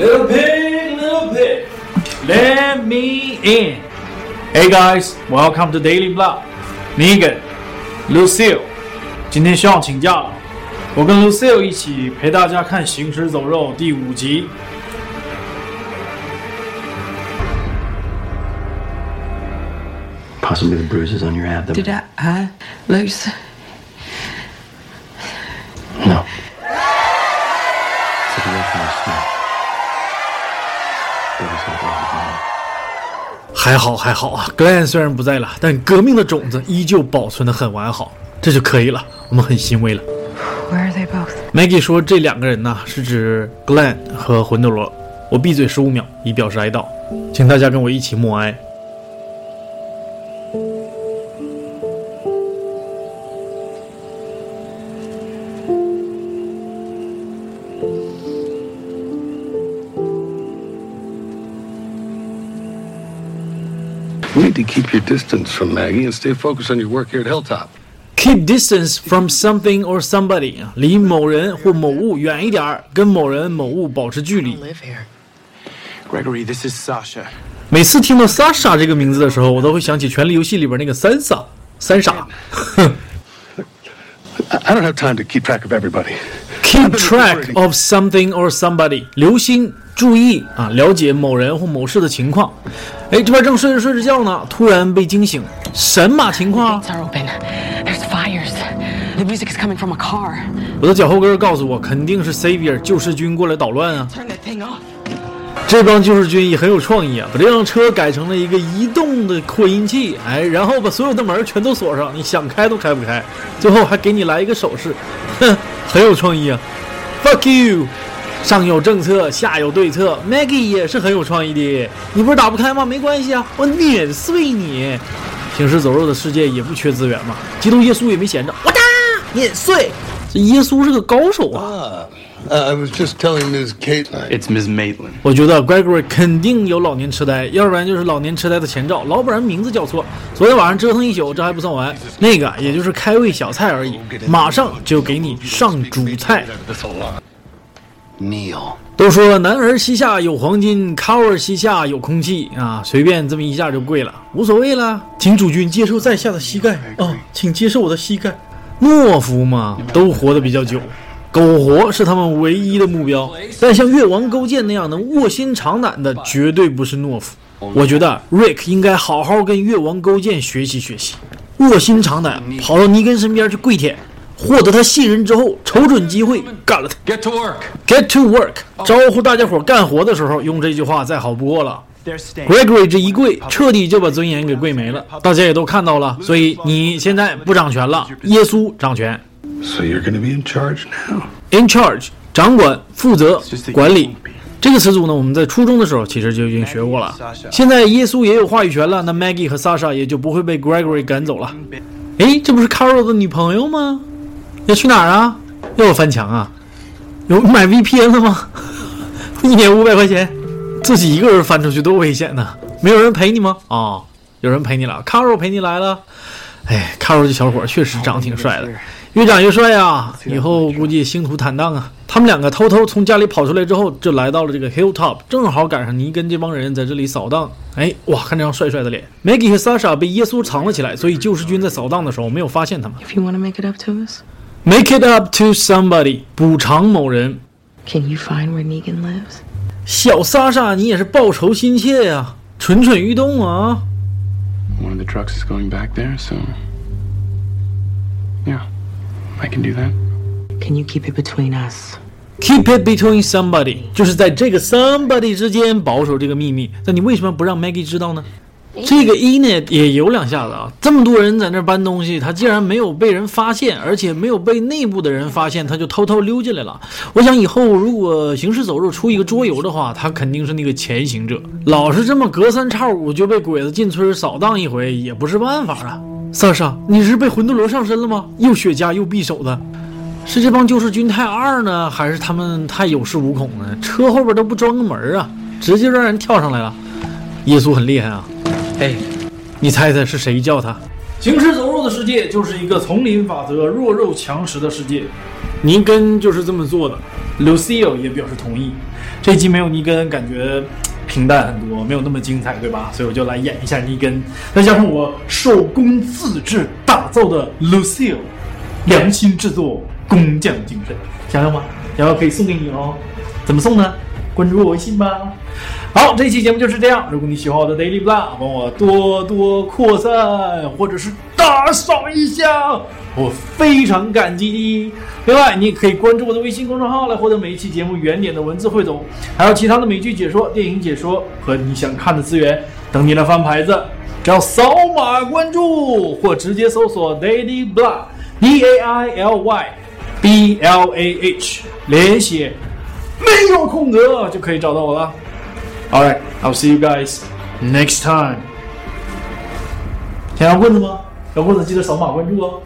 Little pig, little pig, let me in. Hey guys, welcome to Daily Blah. Megan, Lucille，今天需要请假了，我跟 Lucille 一起陪大家看《行尸走肉》第五集。 Possibly the bruises on your abdomen. Did I, I lose? No. 还好还好啊，Glenn 虽然不在了，但革命的种子依旧保存的很完好，这就可以了，我们很欣慰了。Where are they both? Maggie 说这两个人呢是指 Glenn 和魂斗罗。我闭嘴十五秒以表示哀悼，请大家跟我一起默哀。You need to keep your distance from Maggie and stay focused on your work here at Hilltop. Keep distance from something or somebody 啊，离某人或某物远一点儿，跟某人某物保持距离。live here. Gregory, this is Sasha. 每次听到 Sasha 这个名字的时候，我都会想起《权力游戏》里边那个三傻三傻。I don't have time to keep track of everybody. Keep track of something or somebody，留心注意啊，了解某人或某事的情况。哎，这边正睡着睡着觉呢，突然被惊醒，神马情况 open. There's fires. The music is coming from a car. 我的脚后跟告诉我，肯定是 Savior 救世军过来捣乱啊！Turn that thing off. 这帮救世军也很有创意啊，把这辆车改成了一个移动的扩音器，哎，然后把所有的门全都锁上，你想开都开不开。最后还给你来一个手势，哼，很有创意啊！Fuck you！上有政策，下有对策，Maggie 也是很有创意的。你不是打不开吗？没关系啊，我碾碎你！行尸走肉的世界也不缺资源嘛，基督耶稣也没闲着，我打碾碎。这耶稣是个高手啊！Uh, I was just telling Ms. Kate. It's Ms. Maitland. 我觉得 Gregory 肯定有老年痴呆，要不然就是老年痴呆的前兆，老不然名字叫错。昨天晚上折腾一宿，这还不算完，那个也就是开胃小菜而已，马上就给你上主菜。Neil. 都说男儿膝下有黄金，卡尔膝下有空气啊，随便这么一下就跪了，无所谓了。请主君接受在下的膝盖啊，请接受我的膝盖。懦夫嘛，都活得比较久，苟活是他们唯一的目标。但像越王勾践那样能卧薪尝胆的，绝对不是懦夫。我觉得 Rick 应该好好跟越王勾践学习学习，卧薪尝胆，跑到尼根身边去跪舔，获得他信任之后，瞅准机会干了他。Get to work. Get to work，招呼大家伙干活的时候用这句话再好不过了。Gregory 这一跪，彻底就把尊严给跪没了，大家也都看到了。所以你现在不掌权了，耶稣掌权 So you're going to be in charge now.，in charge，掌管、负责、管理。这个词组呢，我们在初中的时候其实就已经学过了。现在耶稣也有话语权了，那 Maggie 和 Sasha 也就不会被 Gregory 赶走了。诶，这不是 Carol 的女朋友吗？要去哪儿啊？又要翻墙啊？有买 VPN 了吗？一年五百块钱，自己一个人翻出去多危险呢！没有人陪你吗？啊、有人陪你了，Carol 陪你来了。哎，Carol 这小伙儿确实长得挺帅的，越长越帅啊！以后估计星途坦荡啊！他们两个偷偷从家里跑出来之后，就来到了这个 Hilltop，正好赶上尼根这帮人在这里扫荡。哎，哇，看这张帅帅的脸！Maggie 和 Sasha 被耶稣藏了起来，所以救世军在扫荡的时候没有发现他们。If you want to make it up to us, Make it up to somebody，补偿某人。can you find where Negan lives? 小莎莎，你也是报仇心切呀、蠢蠢欲动啊！One of the trucks is going back there, so. Yeah, I can do that. Can you keep it between us? Keep it between somebody，就是在这个 somebody 之间保守这个秘密。那你为什么不让 Maggie 知道呢？这个 Enid 也有两下子啊！这么多人在那儿搬东西，他竟然没有被人发现，而且没有被内部的人发现，他就偷偷溜进来了。我想以后如果行尸走肉出一个桌游的话，他肯定是那个前行者。老是这么隔三差五就被鬼子进村扫荡一回，也不是办法啊。萨莎，你是被魂斗罗上身了吗？又雪茄又匕首的，是这帮救世军太二呢，还是他们太有恃无恐呢？车后边都不装个门啊，直接让人跳上来了。耶稣很厉害啊！哎，你猜猜是谁叫他？行尸走肉的世界就是一个丛林法则、弱肉强食的世界。尼根就是这么做的。Lucille 也表示同意。这集没有尼根，感觉平淡很多，没有那么精彩，对吧？所以我就来演一下尼根，再加上我手工自制打造的 Lucille，良心制作，工匠精神，想要吗？想要可以送给你哦。怎么送呢？关注我微信吧。好，这期节目就是这样。如果你喜欢我的 Daily Blah，帮我多多扩散，或者是打赏一下，我非常感激的。另外，你也可以关注我的微信公众号来获得每一期节目原点的文字汇总，还有其他的美剧解说、电影解说和你想看的资源等你来翻牌子。只要扫码关注或直接搜索 Daily Blah，D A I L Y B L A H，连写。没有空格就可以找到我了。All right, I'll see you guys next time. 想要棍子吗？要棍子记得扫码关注哦。